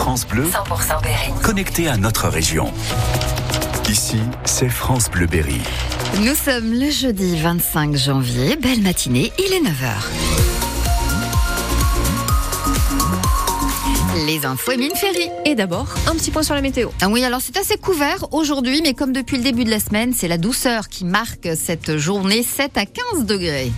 France Bleu, 100% Berry. connecté à notre région. Ici, c'est France Bleu Berry. Nous sommes le jeudi 25 janvier. Belle matinée, il est 9h. Les infos Mine Ferry. Et d'abord, un petit point sur la météo. Ah oui, alors c'est assez couvert aujourd'hui, mais comme depuis le début de la semaine, c'est la douceur qui marque cette journée 7 à 15 degrés.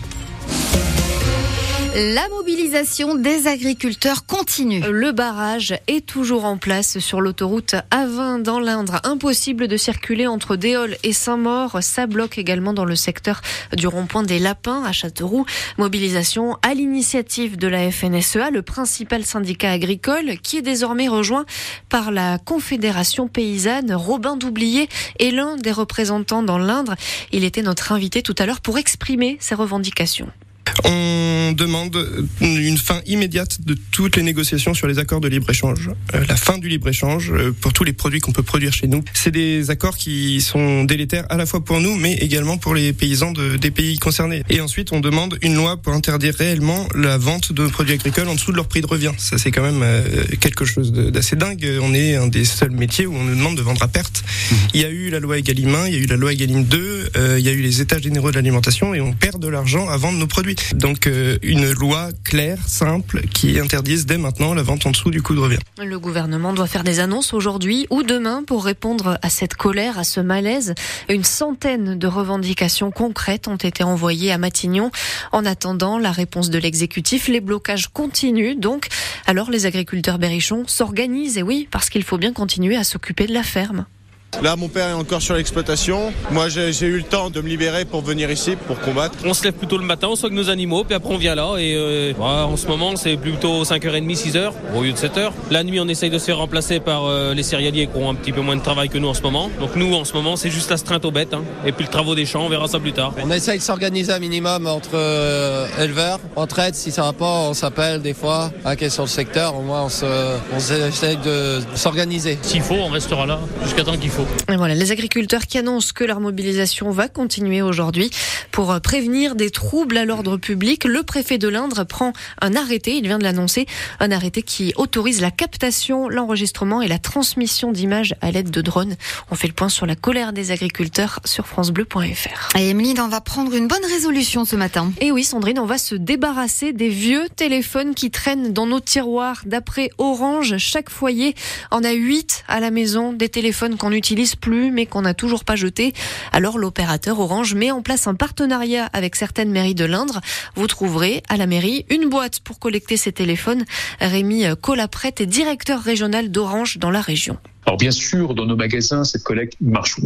La mobilisation des agriculteurs continue. Le barrage est toujours en place sur l'autoroute A20 dans l'Indre. Impossible de circuler entre Déol et Saint-Maur. Ça bloque également dans le secteur du rond-point des Lapins à Châteauroux. Mobilisation à l'initiative de la FNSEA, le principal syndicat agricole, qui est désormais rejoint par la Confédération paysanne. Robin Doublier est l'un des représentants dans l'Indre. Il était notre invité tout à l'heure pour exprimer ses revendications. On demande une fin immédiate de toutes les négociations sur les accords de libre-échange. Euh, la fin du libre-échange euh, pour tous les produits qu'on peut produire chez nous. C'est des accords qui sont délétères à la fois pour nous, mais également pour les paysans de, des pays concernés. Et ensuite, on demande une loi pour interdire réellement la vente de produits agricoles en dessous de leur prix de revient. Ça, c'est quand même euh, quelque chose d'assez dingue. On est un des seuls métiers où on nous demande de vendre à perte. Il y a eu la loi Egalim 1, il y a eu la loi Egalim 2, euh, il y a eu les états généraux de l'alimentation et on perd de l'argent à vendre nos produits. Donc euh, une loi claire, simple, qui interdise dès maintenant la vente en dessous du coût de revient. Le gouvernement doit faire des annonces aujourd'hui ou demain pour répondre à cette colère, à ce malaise. Une centaine de revendications concrètes ont été envoyées à Matignon. En attendant la réponse de l'exécutif, les blocages continuent donc. Alors les agriculteurs berrichons s'organisent, et oui, parce qu'il faut bien continuer à s'occuper de la ferme. Là, mon père est encore sur l'exploitation. Moi, j'ai eu le temps de me libérer pour venir ici, pour combattre. On se lève plutôt le matin, on soigne nos animaux, puis après on vient là. Et euh, voilà, en ce moment, c'est plutôt 5h30, 6h au lieu de 7h. La nuit, on essaye de se faire remplacer par euh, les céréaliers qui ont un petit peu moins de travail que nous en ce moment. Donc nous, en ce moment, c'est juste l'astreinte aux bêtes. hein. Et puis le travaux des champs, on verra ça plus tard. On essaye de s'organiser un minimum entre euh, éleveurs, entre aides, si ça va pas, on s'appelle des fois, à qui est sur le secteur, au moins on, se, on essaye de s'organiser. S'il faut, on restera là jusqu'à temps qu'il faut. Et voilà, les agriculteurs qui annoncent que leur mobilisation va continuer aujourd'hui pour euh, prévenir des troubles à l'ordre public. Le préfet de l'Indre prend un arrêté, il vient de l'annoncer, un arrêté qui autorise la captation, l'enregistrement et la transmission d'images à l'aide de drones. On fait le point sur la colère des agriculteurs sur francebleu.fr. Et Emeline, on va prendre une bonne résolution ce matin. Et oui, Sandrine, on va se débarrasser des vieux téléphones qui traînent dans nos tiroirs. D'après Orange, chaque foyer en a 8 à la maison, des téléphones qu'on plus mais qu'on n'a toujours pas jetés. Alors l'opérateur Orange met en place un partenariat avec certaines mairies de l'Indre. Vous trouverez à la mairie une boîte pour collecter ces téléphones. Rémi Colapret est directeur régional d'Orange dans la région. Alors bien sûr, dans nos magasins, cette collecte marche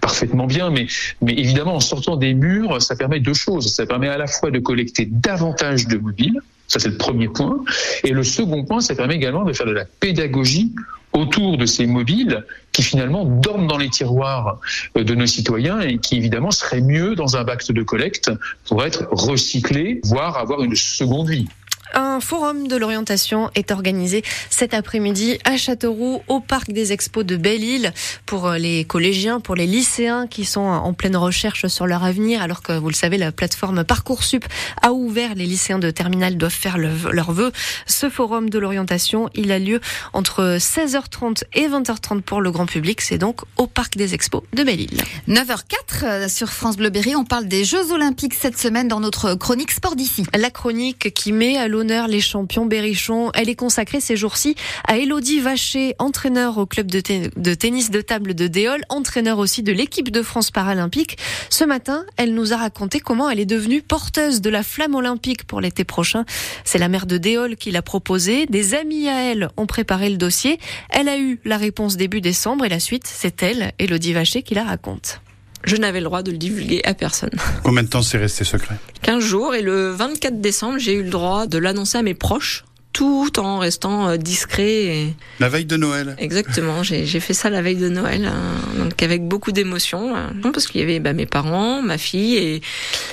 parfaitement bien, mais, mais évidemment, en sortant des murs, ça permet deux choses. Ça permet à la fois de collecter davantage de mobiles, ça c'est le premier point, et le second point, ça permet également de faire de la pédagogie autour de ces mobiles qui finalement dorment dans les tiroirs euh, de nos citoyens et qui évidemment seraient mieux dans un bac de collecte pour être recyclés, voire avoir une seconde vie. Un forum de l'orientation est organisé cet après-midi à Châteauroux, au parc des expos de Belle-Île, pour les collégiens, pour les lycéens qui sont en pleine recherche sur leur avenir, alors que vous le savez, la plateforme Parcoursup a ouvert, les lycéens de terminale doivent faire le, leur vœu. Ce forum de l'orientation, il a lieu entre 16h30 et 20h30 pour le grand public, c'est donc au parc des expos de Belle-Île. 9h04 euh, sur France Bleu Berry, on parle des Jeux Olympiques cette semaine dans notre chronique Sport d'ici. La chronique qui met à l'honneur les champions berrichons. Elle est consacrée ces jours-ci à Elodie Vacher, entraîneur au club de, de tennis de table de Déol, entraîneur aussi de l'équipe de France paralympique. Ce matin, elle nous a raconté comment elle est devenue porteuse de la flamme olympique pour l'été prochain. C'est la mère de Déol qui l'a proposé. Des amis à elle ont préparé le dossier. Elle a eu la réponse début décembre et la suite, c'est elle, Elodie Vacher, qui la raconte. Je n'avais le droit de le divulguer à personne. Combien de temps c'est resté secret? 15 jours et le 24 décembre, j'ai eu le droit de l'annoncer à mes proches, tout en restant euh, discret. Et... La veille de Noël Exactement, j'ai fait ça la veille de Noël, hein, donc avec beaucoup d'émotion, hein, parce qu'il y avait bah, mes parents, ma fille et,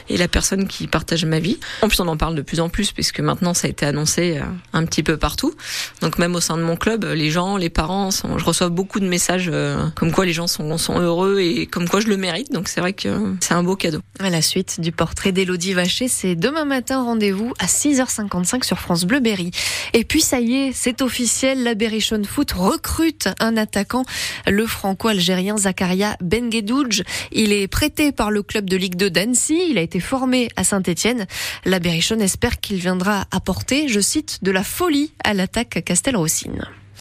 et la personne qui partage ma vie. En plus, on en parle de plus en plus, puisque maintenant ça a été annoncé euh, un petit peu partout. Donc même au sein de mon club, les gens, les parents, sont, je reçois beaucoup de messages euh, comme quoi les gens sont, sont heureux et comme quoi je le mérite. Donc c'est vrai que c'est un beau cadeau. À la suite du portrait d'Elodie Vacher, c'est demain matin rendez-vous à 6h55 sur France Bleu Berry. Et puis ça y est, c'est officiel, la Berrichon Foot recrute un attaquant, le franco-algérien Zakaria Benguedouj. Il est prêté par le club de Ligue 2 d'Annecy, il a été formé à Saint-Etienne. La Berrichon espère qu'il viendra apporter, je cite, de la folie à l'attaque Castelroussine.